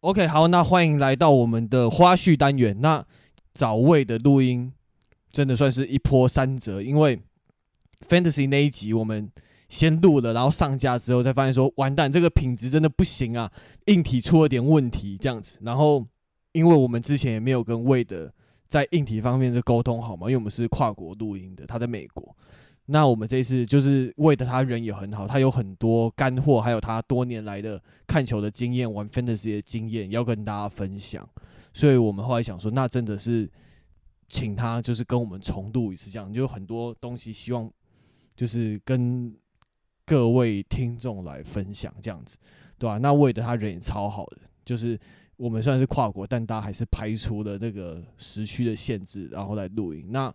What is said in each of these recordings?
OK，好，那欢迎来到我们的花絮单元。那找 Wade 的录音真的算是一波三折，因为 Fantasy 那一集我们先录了，然后上架之后才发现说，完蛋，这个品质真的不行啊，硬体出了点问题这样子。然后因为我们之前也没有跟魏的在硬体方面的沟通好嘛，因为我们是跨国录音的，他在美国。那我们这次就是 Wade 他人也很好，他有很多干货，还有他多年来的看球的经验、玩 Fantasy 的经验要跟大家分享。所以我们后来想说，那真的是请他就是跟我们重录一次，这样就有很多东西希望就是跟各位听众来分享，这样子，对吧、啊？那为的他人也超好的，就是我们虽然是跨国，但大家还是排除了这个时区的限制，然后来录音。那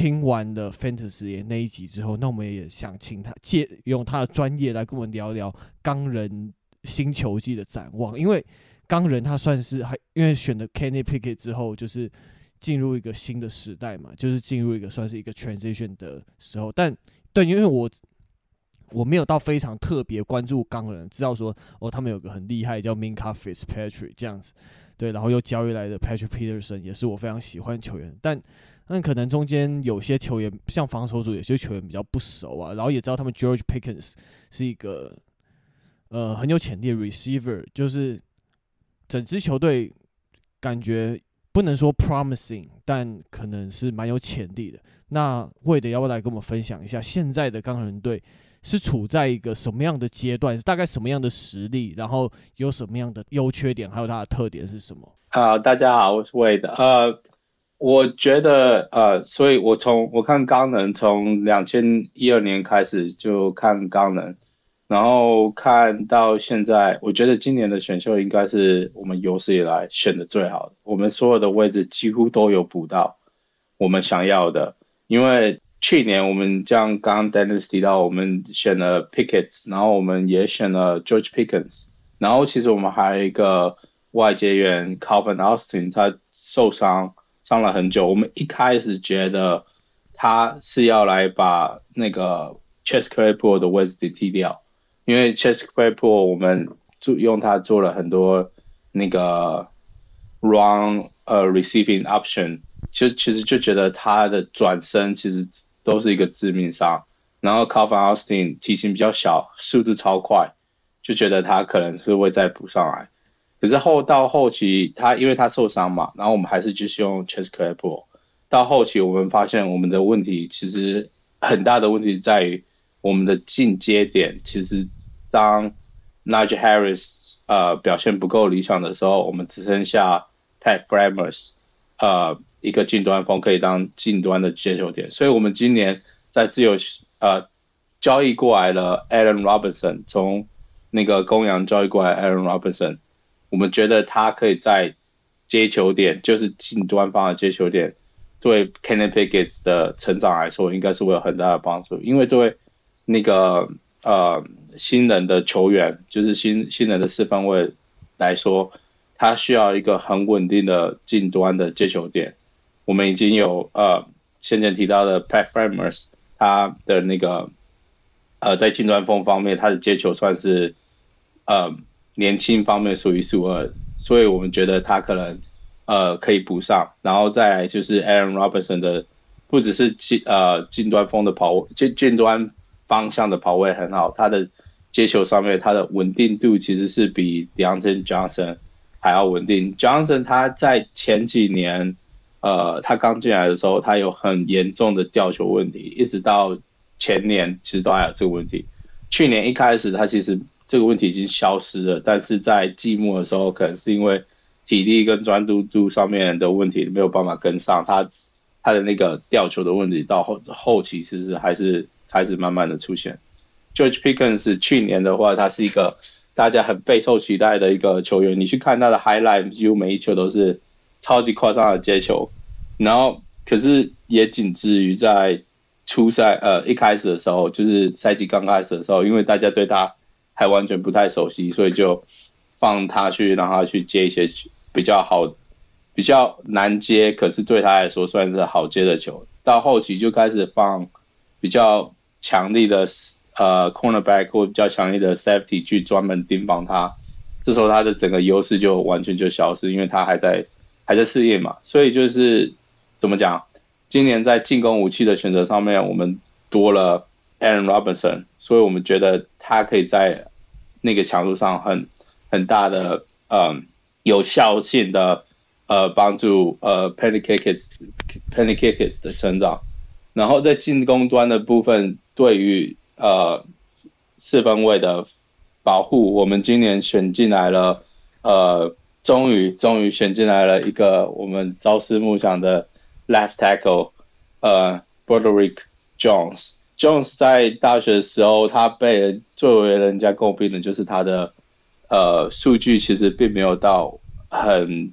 听完了 Fantasy 那一集之后，那我们也想请他借用他的专业来跟我们聊聊钢人新球季的展望。因为钢人他算是还因为选了 Kenny Picket 之后，就是进入一个新的时代嘛，就是进入一个算是一个 transition 的时候。但对，因为我我没有到非常特别关注钢人，知道说哦，他们有个很厉害叫 Minka Fitzpatrick 这样子，对，然后又交易来的 Patrick Peterson 也是我非常喜欢球员，但。那可能中间有些球员，像防守组有些球员比较不熟啊，然后也知道他们 George Pickens 是一个呃很有潜力的 receiver，就是整支球队感觉不能说 promising，但可能是蛮有潜力的。那魏的要不要来跟我们分享一下，现在的钢人队是处在一个什么样的阶段，是大概什么样的实力，然后有什么样的优缺点，还有它的特点是什么？好，大家好，我是 Wade，呃。我觉得呃，所以我从我看钢人从两千一二年开始就看钢人，然后看到现在，我觉得今年的选秀应该是我们有史以来选的最好的，我们所有的位置几乎都有补到我们想要的，因为去年我们像刚刚 Dennis 提到，我们选了 Pickett，然后我们也选了 George Pickens，然后其实我们还有一个外接员 Calvin Austin，他受伤。伤了很久，我们一开始觉得他是要来把那个 Chess Claypool 的位置踢掉，因为 Chess Claypool 我们做用它做了很多那个 run 呃 receiving option，其实其实就觉得他的转身其实都是一个致命伤，然后 Calvin Austin 体型比较小，速度超快，就觉得他可能是会再补上来。可是后到后期，他因为他受伤嘛，然后我们还是继续用 Chase Claypool。到后期我们发现我们的问题其实很大的问题在于我们的进阶点。其实当 Najee Harris 呃表现不够理想的时候，我们只剩下 Pat Freiermuth 呃一个近端锋可以当近端的接球点。所以我们今年在自由呃交易过来了 Allen Robinson，从那个公羊交易过来 Allen Robinson。我们觉得他可以在接球点，就是近端方的接球点，对 Kenny Pickett 的成长来说，应该是会有很大的帮助。因为对那个呃新人的球员，就是新新人的四分卫来说，他需要一个很稳定的近端的接球点。我们已经有呃先前提到的 Pat Freiermuth，他的那个呃在近端锋方面，他的接球算是呃。年轻方面数一数二，所以我们觉得他可能呃可以补上，然后再来就是 Aaron Robinson 的，不只是近呃近端锋的跑，近近端方向的跑位很好，他的接球上面他的稳定度其实是比 Diontae Johnson 还要稳定。Johnson 他在前几年呃他刚进来的时候，他有很严重的吊球问题，一直到前年其实都还有这个问题。去年一开始他其实。这个问题已经消失了，但是在季末的时候，可能是因为体力跟专注度上面的问题没有办法跟上，他他的那个吊球的问题到后后期其实还是开始慢慢的出现。George Pickens 去年的话，他是一个大家很备受期待的一个球员，你去看他的 highlight，几乎每一球都是超级夸张的接球，然后可是也仅止于在初赛呃一开始的时候，就是赛季刚开始的时候，因为大家对他。还完全不太熟悉，所以就放他去，让他去接一些比较好、比较难接，可是对他来说算是好接的球。到后期就开始放比较强力的呃 cornerback 或比较强力的 safety 去专门盯防他，这时候他的整个优势就完全就消失，因为他还在还在适应嘛。所以就是怎么讲，今年在进攻武器的选择上面，我们多了 Allen Robinson，所以我们觉得他可以在那个强度上很很大的嗯有效性的呃帮助呃 Kenny Pickett Kenny Pickett 的成长。然后在进攻端的部分，对于呃四分卫的保护，我们今年选进来了，呃，终于终于选进来了一个我们朝思暮想的 left tackle，呃，Broderick Jones。Jones 在大学的时候，他被人作为人家诟病的就是他的呃数据其实并没有到很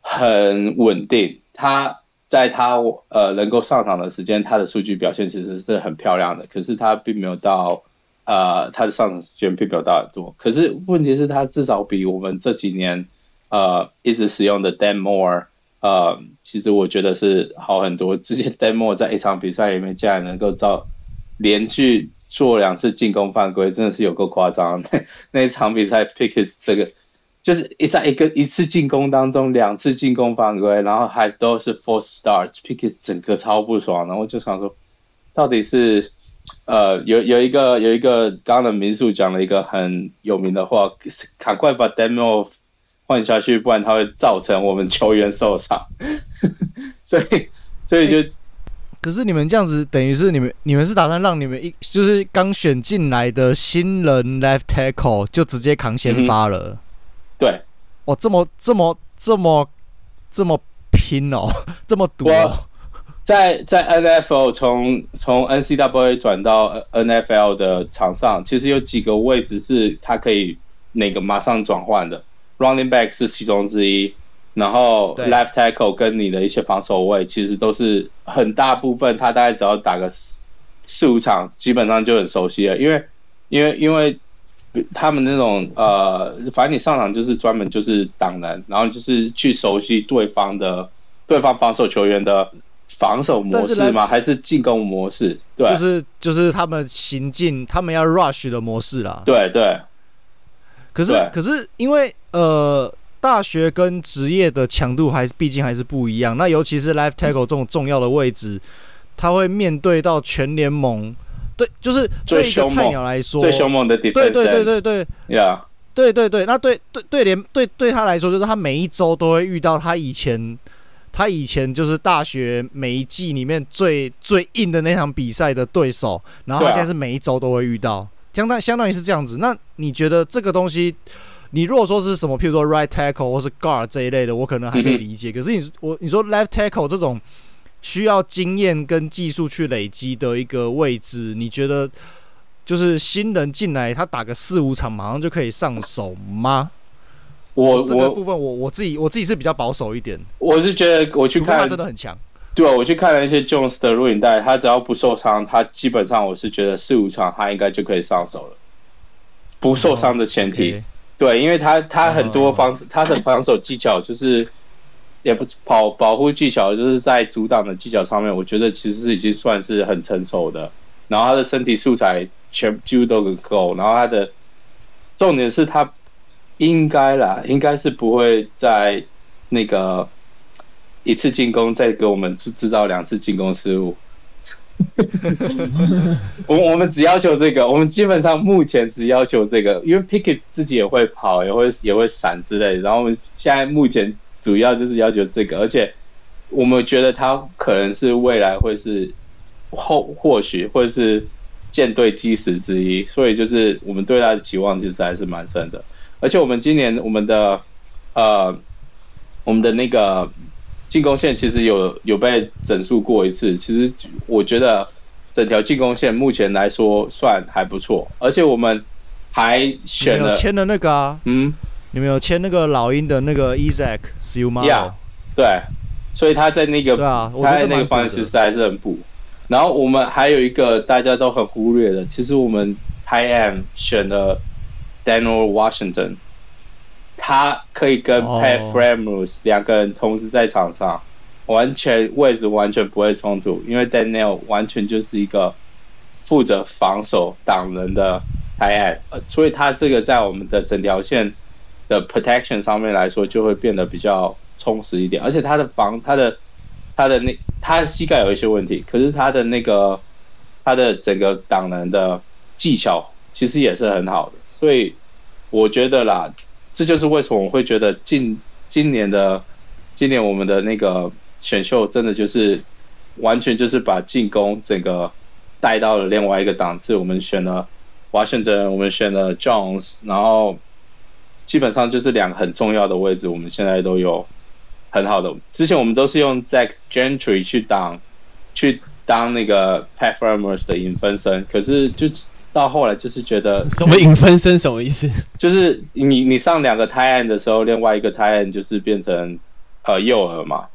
很稳定，他。在他呃能够上场的时间，他的数据表现其实是很漂亮的。可是他并没有到呃他的上场时间并没有到很多。可是问题是，他至少比我们这几年呃一直使用的 Dan Moore 呃，其实我觉得是好很多。之前 demo 在一场比赛里面竟然能够造连续做两次进攻犯规，真的是有够夸张。那一场比赛 Pickett 这个。就是一在一个一次进攻当中，两次进攻犯规，然后还都是 false start，Pickett 整个超不爽，然后就想说，到底是呃有有一个有一个刚刚的民宿讲了一个很有名的话，赶快把 demo 换下去，不然它会造成我们球员受伤。所以所以就、欸，可是你们这样子，等于是你们你们是打算让你们一就是刚选进来的新人 left tackle 就直接扛先发了。嗯对，哦，这么这么这么这么拼哦，这么赌哦。在在 NFL 从从 NCAA 转到 NFL 的场上，其实有几个位置是他可以那个马上转换的，Running back 是其中之一，然后 Left tackle 跟你的一些防守位，其实都是很大部分他大概只要打个四四五场，基本上就很熟悉了，因为因为因为。他们那种呃，反正你上场就是专门就是挡人，然后就是去熟悉对方的对方防守球员的防守模式吗？还是进攻模式？对，就是就是他们行进，他们要 rush 的模式啦。对对。可是可是因为呃，大学跟职业的强度还是毕竟还是不一样。那尤其是 life tackle 这种重要的位置，他会面对到全联盟。对，就是对一个菜鸟来说，最凶猛的 defense，对对对对对，Yeah，对对对，那对对对联对对他来说，就是他每一周都会遇到他以前他以前就是大学每一季里面最最硬的那场比赛的对手，然后他现在是每一周都会遇到，相当相当于是这样子。那你觉得这个东西，你如果说是什么，譬如说 right tackle 或是 guard 这一类的，我可能还可以理解。可是你我你说 left tackle 这种。需要经验跟技术去累积的一个位置，你觉得就是新人进来，他打个四五场，马上就可以上手吗？我这个部分我，我我自己我自己是比较保守一点。我是觉得我去看他真的很强。对啊，我去看了一些 Jones 的录影带，他只要不受伤，他基本上我是觉得四五场他应该就可以上手了。不受伤的前提，oh, okay. 对，因为他他很多防、oh. 他的防守技巧就是。也不保保护技巧，就是在阻挡的技巧上面，我觉得其实已经算是很成熟的。然后他的身体素材全几乎都很够。然后他的重点是他应该啦，应该是不会在那个一次进攻再给我们制制造两次进攻失误。我我们只要求这个，我们基本上目前只要求这个，因为 Pickett 自己也会跑，也会也会闪之类。然后我们现在目前。主要就是要求这个，而且我们觉得他可能是未来会是后或许会是舰队基石之一，所以就是我们对他的期望其实还是蛮深的。而且我们今年我们的呃我们的那个进攻线其实有有被整数过一次，其实我觉得整条进攻线目前来说算还不错，而且我们还选了签了那个啊，嗯。你们有签那个老鹰的那个 Isaac Seumalo？、Yeah, 对，所以他在那个，啊、他在那个方向其实还是很补。然后我们还有一个大家都很忽略的，其实我们 End 选了 Daniel Washington，他可以跟 Pat Freiermuth 两个人同时在场上，完全位置完全不会冲突，因为 Daniel 完全就是一个负责防守挡人的 tight end，呃，所以他这个在我们的整条线的 protection 上面来说，就会变得比较充实一点。而且他的防，他的他的那他的膝盖有一些问题，可是他的那个他的整个挡人的技巧其实也是很好的。所以我觉得啦，这就是为什么我会觉得今今年的今年我们的那个选秀真的就是完全就是把进攻整个带到了另外一个档次。我们选了。Washington，我们选了 Jones，然后基本上就是两个很重要的位置，我们现在都有很好的。之前我们都是用 Zach Gentry 去当去当那个 Pat Freiermuth 的影分身，可是就到后来就是觉得什么影分身什么意思？就是你你上两个 tight end 的时候，另外一个 tight end 就是变成呃幼儿嘛。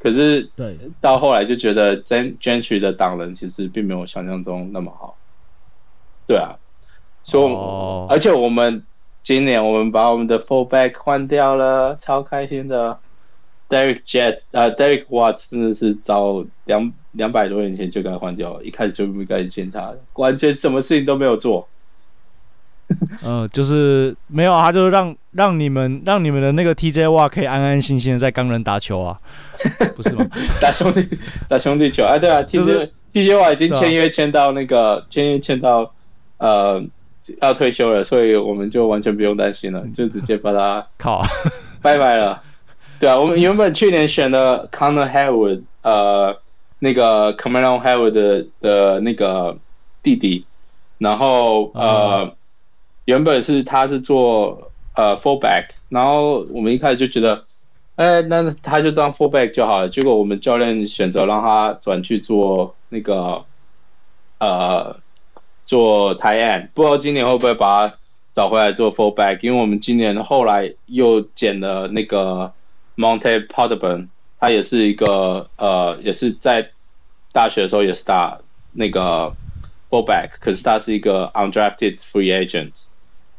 可是对，到后来就觉得 Gentry 的党人其实并没有想象中那么好。对啊。所以，oh. 而且我们今年我们把我们的 fullback 换掉了，超开心的。Derek Jets 啊、uh,，Derek Watts 真的是早两两百多年前就该换掉了，一开始就没开始检查，完全什么事情都没有做。嗯、呃，就是没有啊，他就是让让你们让你们的那个 TJ Watt 可以安安心心的在钢人打球啊，不是吗？打兄弟打兄弟球啊，对啊，TJ、就是 TJ Watt 已经签约签到那个签约签到呃。要退休了，所以我们就完全不用担心了，就直接把他靠拜拜了。对啊，我们原本去年选的 Connor Heyward，呃，那个 Carmelo Haywood 的的那个弟弟，然后呃，原本是他是做呃 fullback，然后我们一开始就觉得，哎，那他就当 fullback 就好了。结果我们教练选择让他转去做那个呃。做 tight end，不知道今年会不会把他找回来做 fullback，因为我们今年后来又捡了那个 Monte Potteburn，他也是一个呃，也是在大学的时候也是打那个 fullback，可是他是一个 undrafted free agent，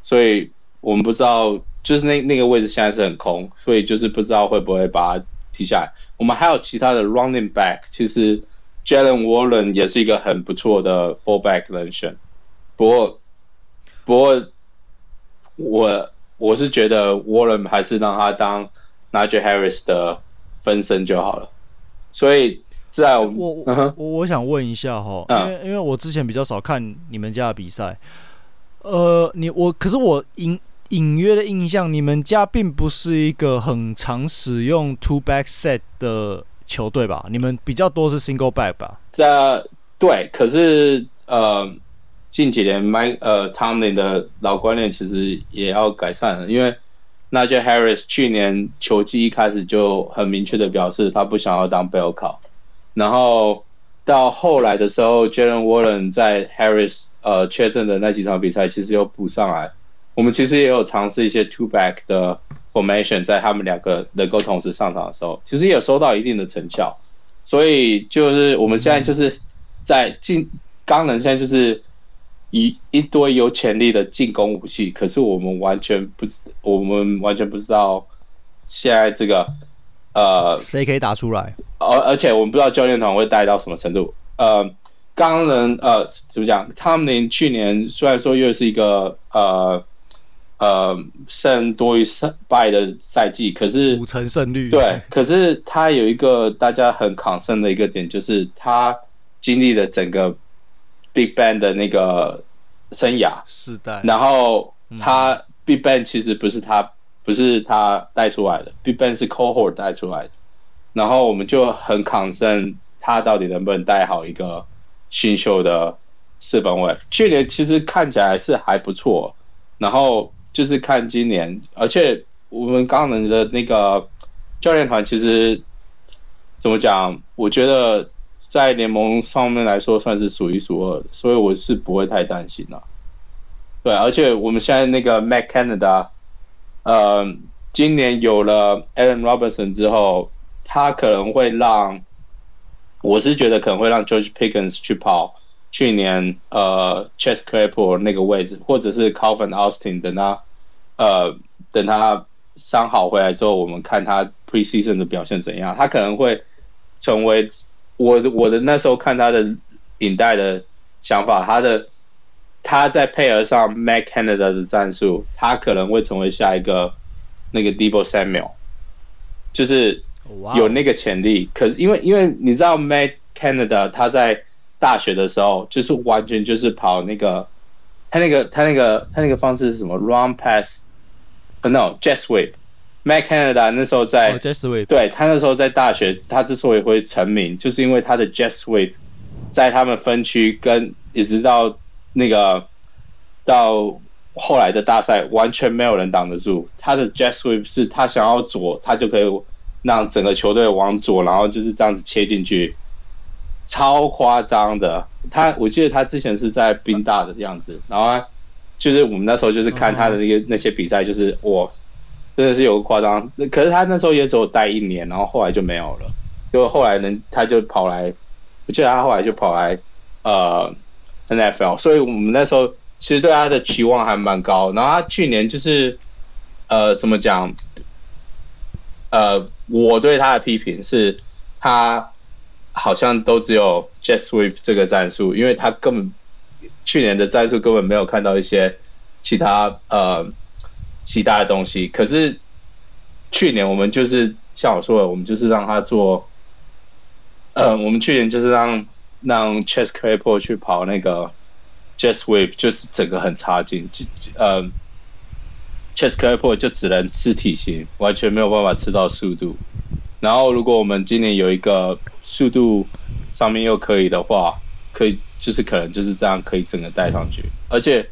所以我们不知道，就是那那个位置现在是很空，所以就是不知道会不会把他提下来。我们还有其他的 running back，其实。Jalen Warren 也是一个很不错的 fullback 人选，不过，不过我我是觉得 Warren 还是让他当 Najee Harris 的分身就好了。所以在我我我我想问一下哈，因为因为我之前比较少看你们家的比赛，呃，你我可是我隐隐约的印象，你们家并不是一个很常使用 two back set 的。球队吧，你们比较多是 single back 吧？这对，可是呃，近几年 Mike 呃 Tomlin 的老观念其实也要改善了，因为那届 Harris 去年球季一开始就很明确的表示他不想要当 bell cow，然后到后来的时候，Jalen Warren 在 Harris 呃确诊的那几场比赛其实又补上来，我们其实也有尝试一些 two back 的。Formation 在他们两个能够同时上场的时候，其实也收到一定的成效，所以就是我们现在就是在进刚能，现在就是一一堆有潜力的进攻武器，可是我们完全不知，我们完全不知道现在这个呃谁可以打出来，而而且我们不知道教练团会带到什么程度。呃，刚人呃怎么讲？他们去年虽然说又是一个呃。呃，胜多于胜败的赛季，可是五成胜率对，可是他有一个大家很 concern 的一个点，就是他经历了整个 Big Ben 的那个生涯世代，然后他、嗯、Big Bang 其实不是他不是他带出来的，Big Bang 是 Cohort 带出来的，然后我们就很 concern 他到底能不能带好一个新秀的四分位。去年其实看起来是还不错，然后。就是看今年，而且我们刚能的那个教练团其实怎么讲？我觉得在联盟上面来说算是数一数二的，所以我是不会太担心了。对，而且我们现在那个 Mac Canada，呃，今年有了 Allen Robinson 之后，他可能会让，我是觉得可能会让 George Pickens 去跑。去年呃 c h e s s Claypool 那个位置，或者是 Calvin Austin 等他呃等他伤好回来之后，我们看他 Preseason 的表现怎样，他可能会成为我我的那时候看他的领带的想法，他的他在配合上 Matt Canada 的战术，他可能会成为下一个那个 Deebo Samuel，就是有那个潜力。可是因为因为你知道 Matt Canada 他在大学的时候就是完全就是跑那个他那个他那个他那个方式是什么 Run Pass，No Jet Sweep。Matt Canada 那时候在，oh。对，他那时候在大学，他之所以会成名，就是因为他的 Jet Sweep 在他们分区跟一直到那个到后来的大赛，完全没有人挡得住。他的 Jet Sweep 是他想要左，他就可以让整个球队往左，然后就是这样子切进去，超夸张的。他我记得他之前是在宾大的样子，然后他就是我们那时候就是看他的那个那些比赛，就是我。真的是有个夸张，可是他那时候也只有待一年，然后后来就没有了。就后来呢，他就跑来，我记得他后来就跑来呃 NFL，所以我们那时候其实对他的期望还蛮高。然后他去年就是呃怎么讲？呃，我对他的批评是，他好像都只有 Jet Sweep 这个战术，因为他根本去年的战术根本没有看到一些其他呃。其他的东西，可是去年我们就是像我说的，我们就是让他做，呃，我们去年就是让让 Chess Claypool 去跑那个 Jet Sweep，就是整个很差劲，就呃，Chess Claypool 就只能吃体型，完全没有办法吃到速度。然后如果我们今年有一个速度上面又可以的话，可以就是可能就是这样可以整个带上去，而且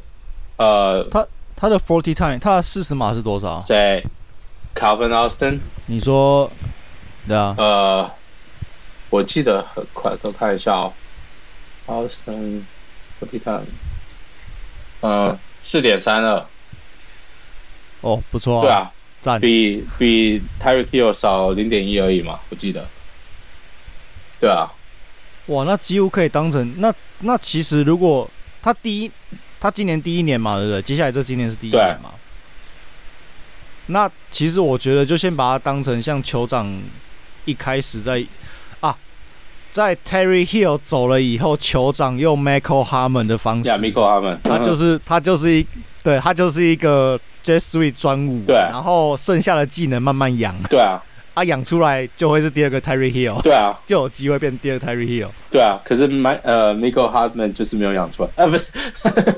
呃，他。他的 forty time，他的四十码是多少？谁？Calvin Austin？你说，对啊。呃，我记得很快，我看一下哦。Austin forty time，呃，四点三二。哦，不错啊。对啊，赞。比比 Tyreek Hill 少零点一而已嘛，我记得。对啊。哇，那几乎可以当成那那其实如果他第一。他今年第一年嘛，对不对？接下来这今年是第一年嘛。那其实我觉得，就先把它当成像酋长一开始在啊，在 Terry Hill 走了以后，酋长用 Michael Harmon 的方式，yeah, Mecole Hardman，他就是他就是一对他就是一个 Jet Sweep 专武，对，然后剩下的技能慢慢养，对啊。他养、啊、出来就会是第二个 Tyreek Hill，对啊，就有机会变第二个 Tyreek Hill，对啊。可是 My 呃 Michael Hartman 就是没有养出来，啊不是，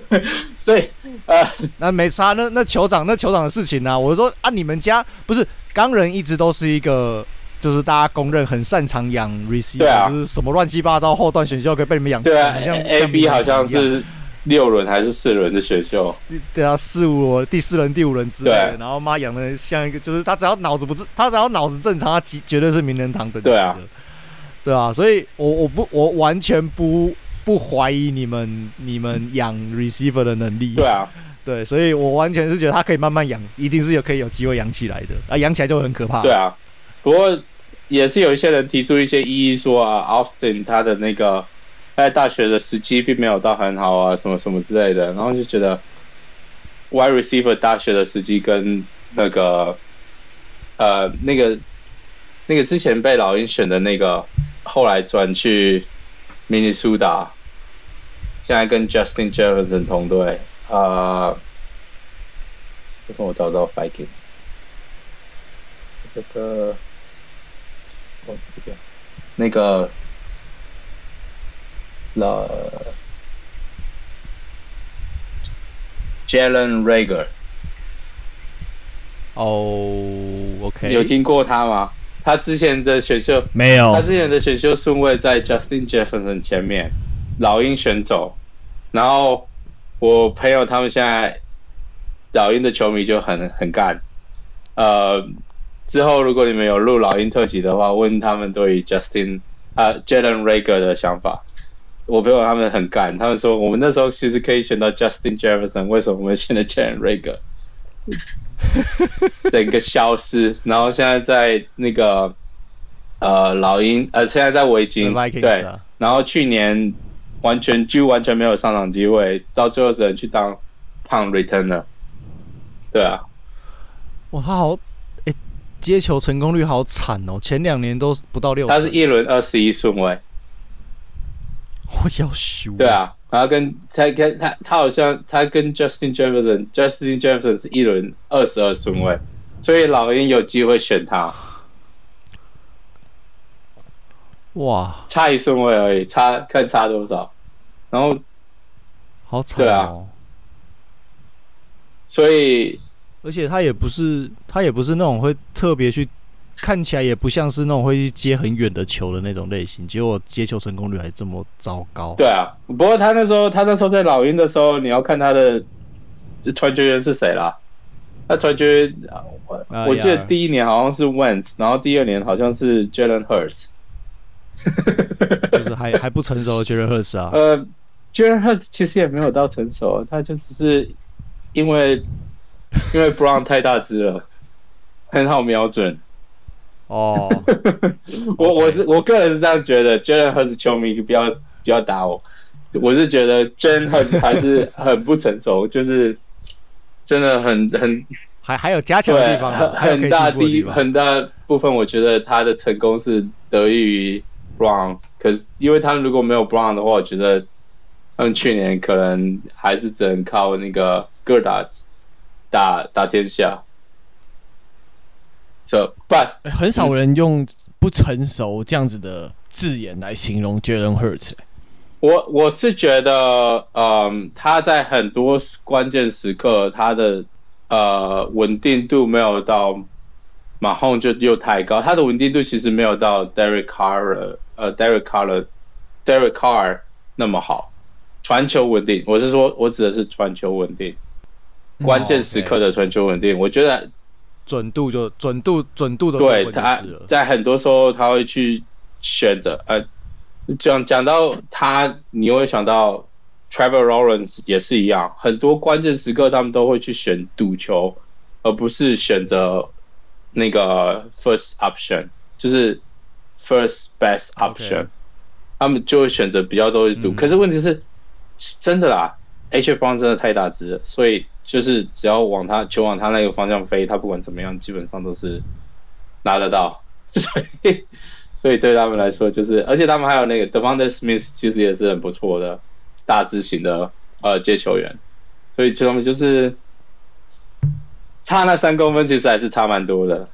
所以呃那没差，那那酋长那酋长的事情呢、啊？我说啊，你们家不是钢人一直都是一个，就是大家公认很擅长养 receiver，啊，就是什么乱七八糟后段选秀可以被你们养出来，对啊，像 A B 好像是。六轮还是四轮的选秀？对啊，四五轮，第四轮、第五轮之类的。然后妈养的像一个，就是他只要脑子不正，他只要脑子正常，他绝对是名人堂等级的。对啊，对啊，所以我我不我完全不不怀疑你们你们养 receiver 的能力。对啊，对，所以我完全是觉得他可以慢慢养，一定是有可以有机会养起来的。啊，养起来就很可怕。对啊，不过也是有一些人提出一些异议说啊，Austin 他的那个。在大学的时机并没有到很好啊，什么什么之类的，然后就觉得，wide receiver 大学的时机跟那个，呃，那个那个之前被老鹰选的那个，后来转去明尼苏达，现在跟 Justin Jefferson 同队，啊，为什么我找不到 Vikings？这个，哦，这边，那个。了，Jalen Reagor。哦，OK，有听过他吗？他之前的选秀没有，他之前的选秀顺位在 Justin Jefferson 前面，老鹰选走。然后我朋友他们现在老鹰的球迷就很很干。呃，之后如果你们有录老鹰特辑的话，问他们对于 Justin 啊 Jalen Reagor 的想法。我朋友他们很干，他们说我们那时候其实可以选到 Justin Jefferson，为什么我们选了 Jalen Reagor？整个消失，然后现在在那个呃老鹰，呃现在在维京，对，然后去年完全就完全没有上场机会，到最后只能去当 punt returner。对啊，哇，他好，哎，接球成功率好惨哦，前两年都不到六，他是一轮二十一顺位。我要修。对啊，然后跟他跟他他好像他跟 Justin Jefferson，Justin Jefferson 是一轮二十二顺位，所以老鹰有机会选他。哇，差一顺位而已，差看差多少。然后，好惨哦。对啊。所以，而且他也不是他也不是那种会特别去。看起来也不像是那种会去接很远的球的那种类型，结果接球成功率还这么糟糕。对啊，不过他那时候他那时候在老鹰的时候，你要看他的传球员是谁啦？那传球员，我记得第一年好像是 Wentz，然后第二年好像是 Jalen Hurts，就是还还不成熟的 Jalen Hurts 啊。呃，Jalen Hurts 其实也没有到成熟，他就只是因为因为 Brown 太大只了，很好瞄准。哦，我我是我个人是这样觉得，Jalen Hurts 球迷不要不要打我，我是觉得 Jalen Hurts 还是很不成熟，就是真的很很还还有加强的地方，很大地很大部分，我觉得他的成功是得益于 Brown，可是因为他们如果没有 Brown 的话，我觉得他们去年可能还是只能靠那个 Goddard 打打天下。So, but 很少人用不成熟这样子的字眼来形容 Jalen Hurts。我我是觉得，嗯，他在很多关键时刻，他的呃稳定度没有到马洪就又太高，他的稳定度其实没有到 Derek Carr 呃 Derek Carr Derek Carr 那么好。传球稳定，我是说，我指的是传球稳定，关键时刻的传球稳定，我觉得。准度就准度准度的对，他在很多时候他会去选择呃，讲讲到他，你会想到 Trevor Lawrence 也是一样，很多关键时刻他们都会去选赌球，而不是选择那个 first option，就是 first best option，Okay. 他们就会选择比较多去赌。嗯、可是问题是，真的啦，AJ Brown 真的太大只了，所以。就是只要往他球往他那个方向飞，他不管怎么样，基本上都是拿得到。所以，所以对他们来说，就是而且他们还有那个 Devonta Smith，其实也是很不错的大字型的呃接球员。所以他们就是差那三公分，其实还是差蛮多的。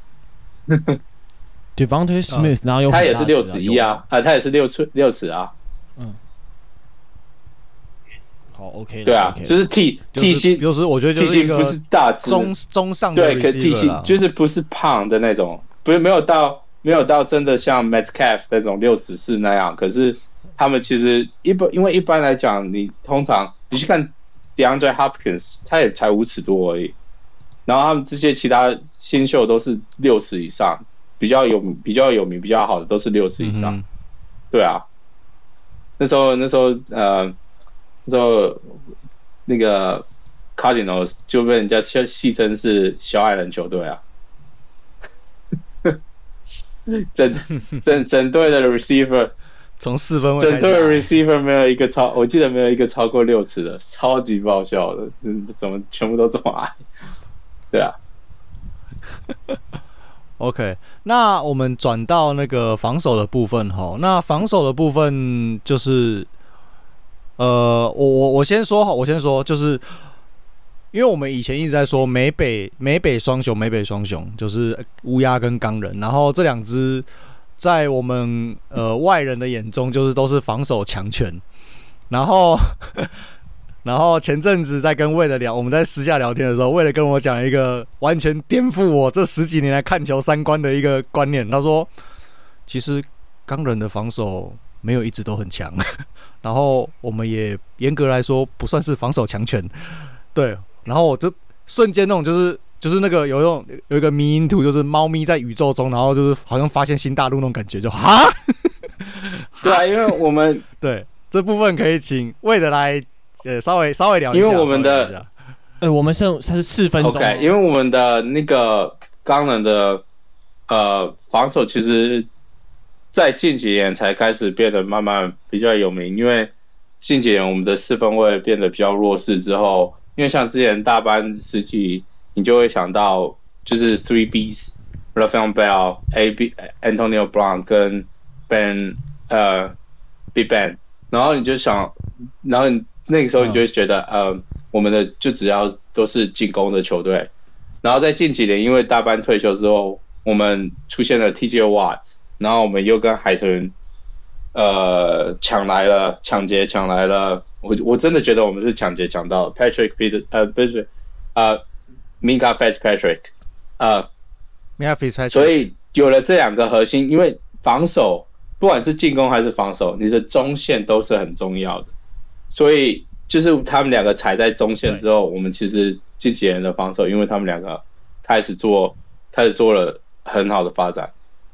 Devonta Smith，然后又他也是六尺一啊，啊，他也是六寸六尺啊。嗯。好，OK，对啊，就是体体型，就是我觉得体型不是大中中上，对，可 T 型就是不是胖的那种，不是没有到没有到真的像 Metcalf 那种六尺四那样，可是他们其实一般，因为一般来讲，你通常你去看 DeAndre Hopkins，他也才五尺多而已，然后他们这些其他新秀都是六尺以上，比较有比较有名比较好的都是六尺以上，嗯、对啊，那时候那时候呃。之后，那个 Cardinals 就被人家戏戏称是小矮人球队啊，整整整队的 receiver 从四分位，整队的 receiver 没有一个超，我记得没有一个超过六尺的，超级爆笑的，怎么全部都这么矮？对啊。OK，那我们转到那个防守的部分哈，那防守的部分就是。呃，我我我先说好，我先说，就是因为我们以前一直在说美北美北双雄，美北双雄就是乌鸦跟钢人，然后这两只在我们呃外人的眼中就是都是防守强权，然后 然后前阵子在跟魏的聊，我们在私下聊天的时候，魏的跟我讲一个完全颠覆我这十几年来看球三观的一个观念，他说其实钢人的防守没有一直都很强。然后我们也严格来说不算是防守强权，对。然后我就瞬间那种就是就是那个有一种有一个迷因图，就是猫咪在宇宙中，然后就是好像发现新大陆那种感觉，就哈。对啊，因为我们 对这部分可以请魏的来呃稍微稍微聊一下。因为我们的呃我们剩它是四分钟，OK。因为我们的那个刚人的呃防守其实。在近几年才开始变得慢慢比较有名，因为近几年我们的四分卫变得比较弱势之后，因为像之前大班时期，你就会想到就是 Three Bs，Le'Veon Bell、A B Antonio Brown 跟 Ben 呃 Big Ben，然后你就想然后那个时候你就会觉得，呃，我们的就只要都是进攻的球队。然后在近几年，因为大班退休之后，我们出现了 T.J. Watt，然后我们又跟海豚，呃，抢来了抢劫抢来了。我我真的觉得我们是抢劫抢到 Patrick Peter，呃，不是，呃，Minkah Fitzpatrick，啊，Minkah Fitzpatrick。所以有了这两个核心，因为防守。不管是进攻还是防守，你的中线都是很重要的。所以就是他们两个踩在中线之后，我们其实近几年的防守，因为他们两个开始做，开始做了很好的发展。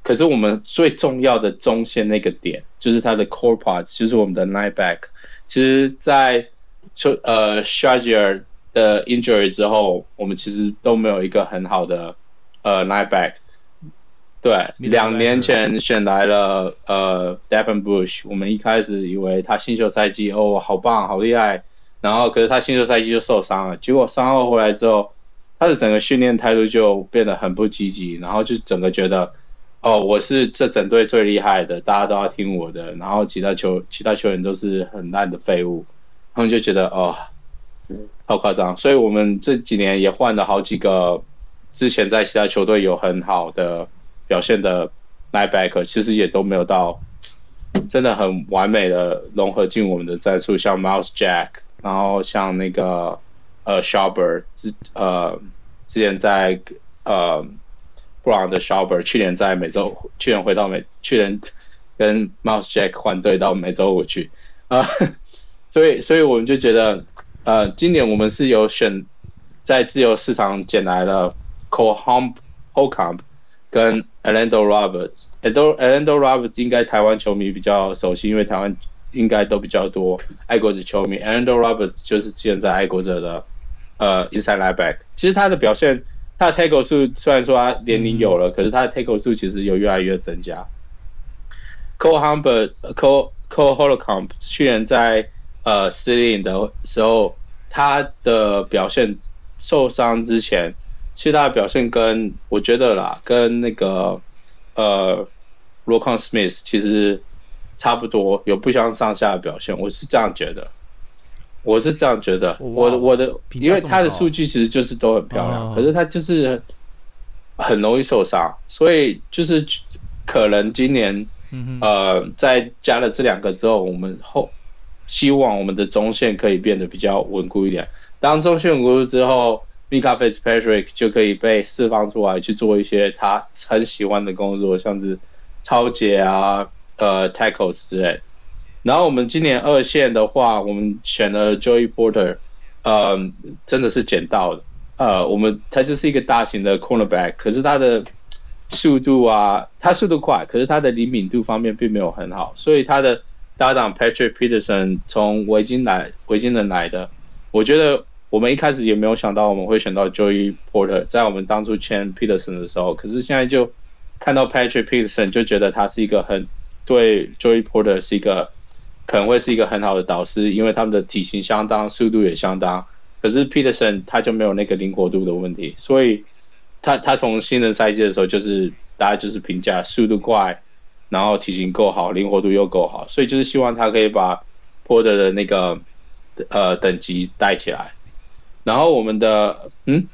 可是我们最重要的中线那个点，就是他的 core part，就是我们的 night back。其实，在出呃 Shedeur 的 injury 之后，我们其实都没有一个很好的呃 night back。对，两年前选来了呃 Devin Bush，我们一开始以为他新秀赛季哦好棒好厉害，然后可是他新秀赛季就受伤了，结果伤后回来之后，他的整个训练态度就变得很不积极，然后就整个觉得哦我是这整队最厉害的，大家都要听我的，然后其他球其他球员都是很烂的废物，他们就觉得哦超夸张，所以我们这几年也换了好几个之前在其他球队有很好的。表现的 linebacker 其实也都没有到真的很完美的融合进我们的战术，像 Myles Jack，然后像那个呃 Schobert 之呃之前在呃布朗的 Schobert 去年在美洲，去年回到美，去年跟 Mouse Jack 换队到美洲去啊、呃，所以所以我们就觉得呃今年我们是有选在自由市场捡来了 Cole Holcomb 跟 Alando Roberts，Elandon Roberts 应该台湾球迷比较熟悉，因为台湾应该都比较多爱国者球迷。，Alando Roberts 就是现在爱国者的呃 inside linebacker。其实他的表现，他的 tackle 数虽然说他年龄有了，嗯、可是他的 tackle 数其实有越来越增加。Cole Humbert，Cole Cole Holcomb 去年在呃司令的时候，他的表现受伤之前。其实他的表现跟我觉得啦，跟那个呃 Roquan Smith 其实差不多，有不相上下的表现。我是这样觉得，我是这样觉得。我的我的，因为他的数据其实就是都很漂亮，可是他就是很容易受伤，所以就是可能今年呃在加了这两个之后，我们后希望我们的中线可以变得比较稳固一点。当中线稳固之后。Minkah Fitzpatrick 就可以被释放出来去做一些他很喜欢的工作，像是超解啊、呃 tackles 之类。然后我们今年二线的话，我们选了 Joey Porter，呃，真的是捡到的。呃，我们他就是一个大型的 cornerback，可是他的速度啊，他速度快，可是他的灵敏度方面并没有很好，所以他的搭档 Patrick Peterson 从维京来，维京人来的，我觉得。我们一开始也没有想到我们会选到 Joey Porter，在我们当初签 Peterson 的时候，可是现在就看到 Patrick Peterson 就觉得他是一个很对 Joey Porter 是一个可能会是一个很好的导师，因为他们的体型相当，速度也相当。可是 Peterson 他就没有那个灵活度的问题，所以他他从新人赛季的时候就是大家就是评价速度快，然后体型够好，灵活度又够好，所以就是希望他可以把 Porter 的那个呃等级带起来。然后我们的嗯，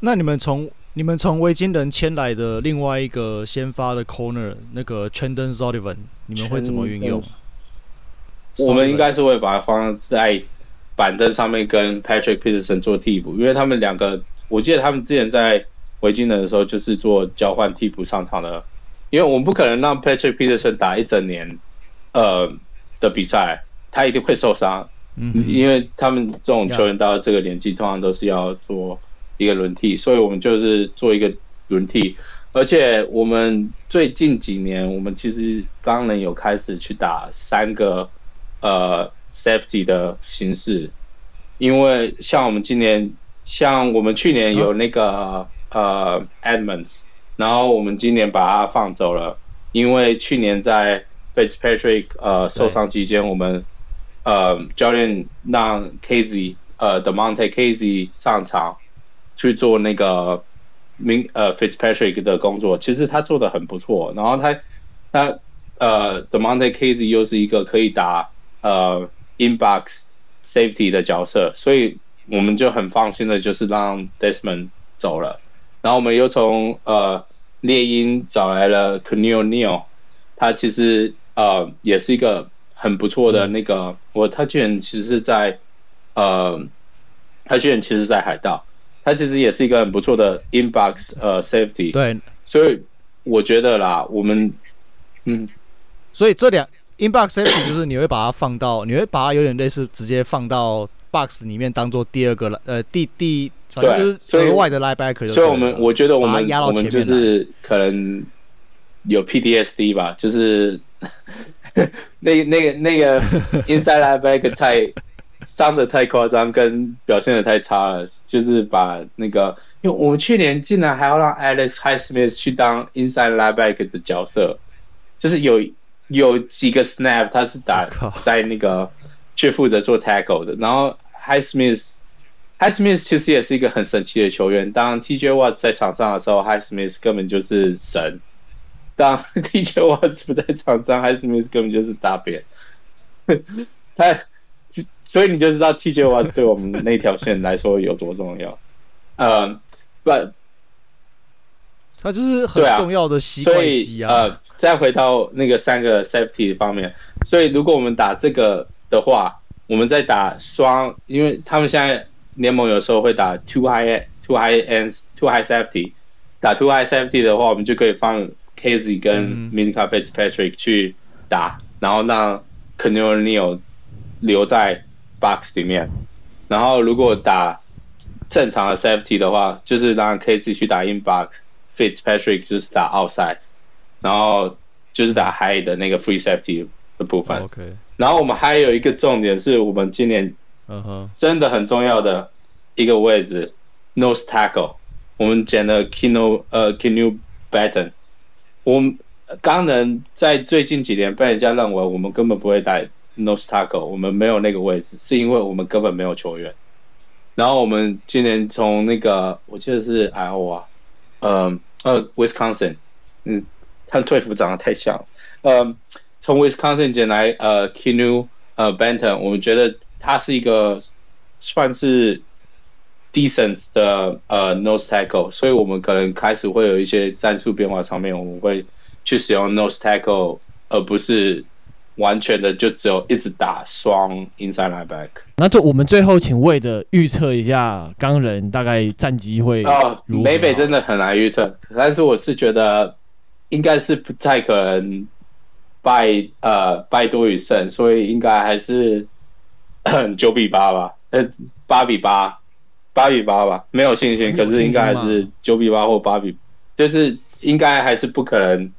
那你们从你们从维京人签来的另外一个先发的 corner 那个 Chandon Sullivan，你们会怎么运用？我们应该是会把它放在板凳上面跟 Patrick Peterson 做替补，因为他们两个，我记得他们之前在维京人的时候就是做交换替补上场的，因为我们不可能让 Patrick Peterson 打一整年呃的比赛，他一定会受伤。嗯，因为他们这种球员到这个年纪，通常都是要做一个轮替，所以我们就是做一个轮替。而且我们最近几年，我们其实刚能有开始去打三个呃 safety 的形式，因为像我们今年，像我们去年有那个呃 Edmonds，然后我们今年把他放走了，因为去年在 Fitzpatrick 呃受伤期间，我们呃，教练让 Kazee 呃 Damontae Kazee 上场去做那个明呃 Fitzpatrick 的工作，其实他做的很不错。然后他他呃 Damontae Casey 又是一个可以打呃 inbox safety 的角色，所以我们就很放心的，就是让 Desmond 走了。然后我们又从呃猎鹰找来了 Keanu Neal，他其实呃也是一个很不错的那个，嗯、我他居然其实是在呃他居然其实在海盗，他其实也是一个很不错的 inbox 呃 safety。对，所以我觉得啦，我们嗯，所以这两。Inbox safety 就是你会把它放到，你会把它有点类似直接放到 box 里面当做第二个呃第第反正就是额外的 linebacker。所以我们我觉得我们我们就是可能有 PTSD 吧，就是 那那个那 个 inside linebacker 太伤的太夸张，跟表现的太差了，就是把那个因为我们去年竟然还要让 Alex Highsmith 去当 inside linebacker 的角色，就是有。有几个 snap 他是打在那个去负责做 tackle 的，然后 Highsmith，Highsmith 其实也是一个很神奇的球员。当 TJ Watt 在场上的时候，Highsmith 根本就是神；当 TJ Watt 不在场上，Highsmith 根本就是大便。他，所以你就知道 TJ Watt 对我们那条线来说有多重要。嗯，不。他就是很重要的吸怪机啊，再回到那个三个 safety 方面，所以如果我们打这个的话，我们在打双，因为他们现在联盟有时候会打 two high two high ends two high safety，打 two high safety 的话，我们就可以放 Kazee 跟 Minkah Fitzpatrick 去打，嗯、然后让 Cano Neal 留在 box 里面，然后如果打正常的 safety 的话，就是让 Kazee 去打 in box。Fitzpatrick 就是打 outside，然后就是打 high 的那个 free safety 的部分。OK，然后我们还有一个重点是我们今年真的很重要的一个位置、uh huh.，nose tackle。我们捡了 Kino 呃 Kino Benton。我们刚能在最近几年被人家认为我们根本不会带 nose tackle，我们没有那个位置，是因为我们根本没有球员。然后我们今年从那个我记得是 Iowa。嗯呃，Wisconsin，嗯，他们队服长得太像，呃，从 Wisconsin 捡来呃 Keanu 呃 Benton，我们觉得他是一个算是 decent 的呃 nose tackle，所以我们可能开始会有一些战术变化上面，我们会去使用 nose tackle，而不是。完全的就只有一直打双 inside linebacker。那就我们最后请魏的预测一下钢人大概战绩会哦，美北真的很难预测，但是我是觉得应该是不太可能败呃败多于胜，所以应该还是九比八吧，呃八比八八比八吧，没有信心，可是应该还是九比八或八比，就是应该还是不可能。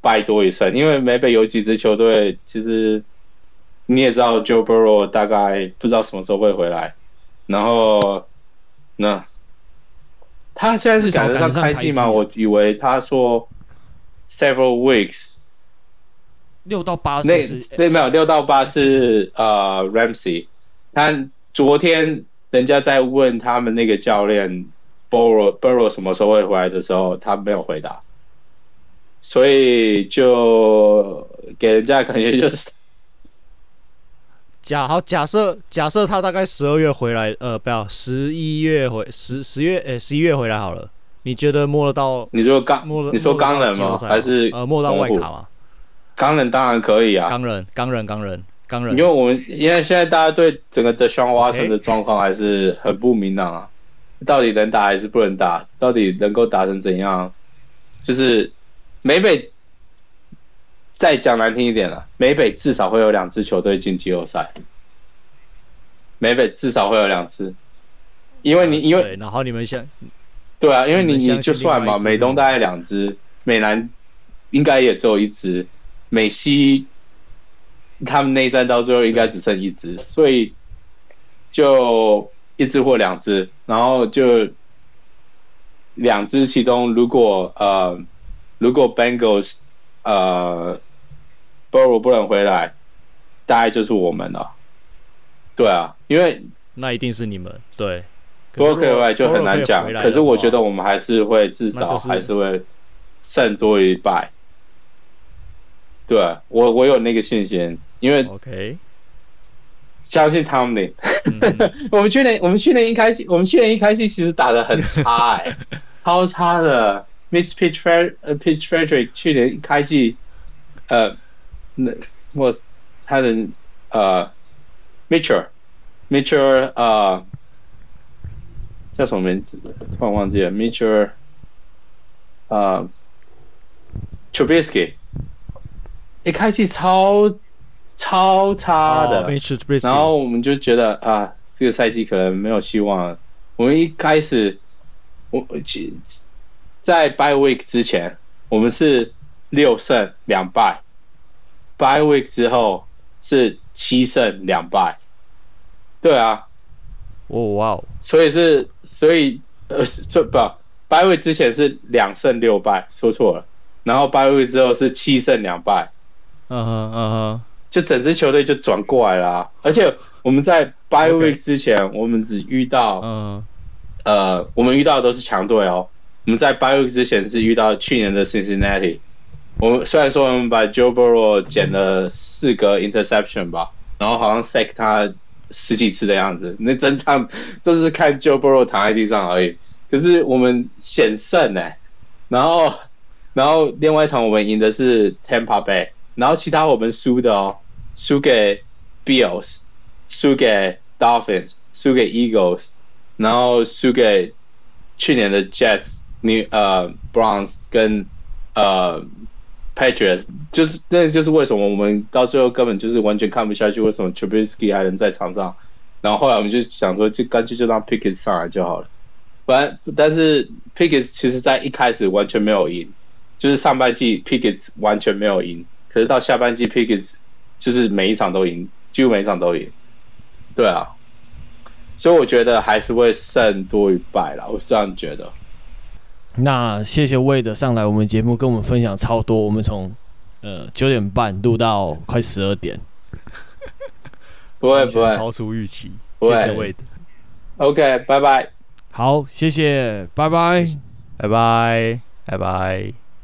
败多一胜，因为美北有几支球队，其实你也知道，Joe Burrow 大概不知道什么时候会回来，然后那他现在是赶得上开季吗？我以为他说 several weeks，六到八，那对没有六到八是呃 Ramsey，他昨天人家在问他们那个教练 Burrow Burrow 什么时候会回来的时候，他没有回答。所以就给人家感觉就是假好假设假设他大概十二月回来，呃，不要十一月回十十月呃十一月回来好了。你觉得摸得到？你说刚？摸你说钢人吗？还是呃摸到外卡吗？钢人当然可以啊。钢人钢人钢人钢人。因为我们因为现在大家对整个 Deshaun Watson 的状况还是很不明朗啊，到底能打还是不能打？到底能够打成怎样？就是。美北再讲难听一点了，美北至少会有两支球队进季后赛。美北至少会有两支，因为你因为然后你们想，对啊，因为你你就算嘛，美东大概两支，美南应该也只有一支，美西他们内战到最后应该只剩一支，所以就一支或两支，然后就两支其中如果呃。如果 Bengals 呃 Burrow 不能回来，大概就是我们了。对啊，因为那一定是你们对。Burrow 回来就很难讲，可是我觉得我们还是会至少还是会胜多于败。对啊，我我有那个信心，因为 OK。相信 Tomlin。嗯 我们去年我们去年一开季，我们去年一开季其实打的很差哎、超差的。Mitch Pitch 呃 Pitch Frederick 去年一开季，呃，那我他的呃 Mitchell Mitchell 呃叫什么名字？突然忘记了 Mitchell 呃 Trubisky 一开季超超差的。然后我们就觉得啊，这个赛季可能没有希望了。我们一开始，我其在 bye week 之前，我们是六胜两败；bye week 之后是七胜两败。对啊，哦哇哦，所以是所以呃，这不 bye week 之前是两胜六败，说错了。然后 bye week 之后是七胜两败。嗯哼嗯哼，就整支球队就转过来了啊、而且我们在 bye week 之前我们只遇到、嗯呃，我们遇到的都是强队哦。我们在 bye week 之前是遇到去年的 Cincinnati。我们虽然说我们把 Joe Burrow 捡了四个 interception 吧，然后好像 sack 他十几次的样子，那整场都是看 Joe Burrow 躺在地上而已。可是我们险胜哎，然后然后另外一场我们赢的是 Tampa Bay。然后其他我们输的哦，输给 Bills，输给 Dolphins，输给 Eagles，然后输给去年的 Jets、你呃 Browns 跟呃 Patriots，就是那就是为什么我们到最后根本就是完全看不下去，为什么 Trubisky 还能在场上？然后后来我们就想说，就干脆就让 Pickett 上来就好了。反正但是 Pickett 其实在一开始完全没有赢，就是上半季 Pickett 完全没有赢。可是到下半季 pickets 就是每一场都赢，几乎每一场都赢。对啊，所以我觉得还是会胜多于败啦，我是这样觉得。那谢谢 Wade 上来我们节目跟我们分享超多，我们从呃九点半录到快十二点，不会不会超出预期，谢谢 Wade，，OK，拜拜。好，谢谢，拜拜。拜拜拜拜。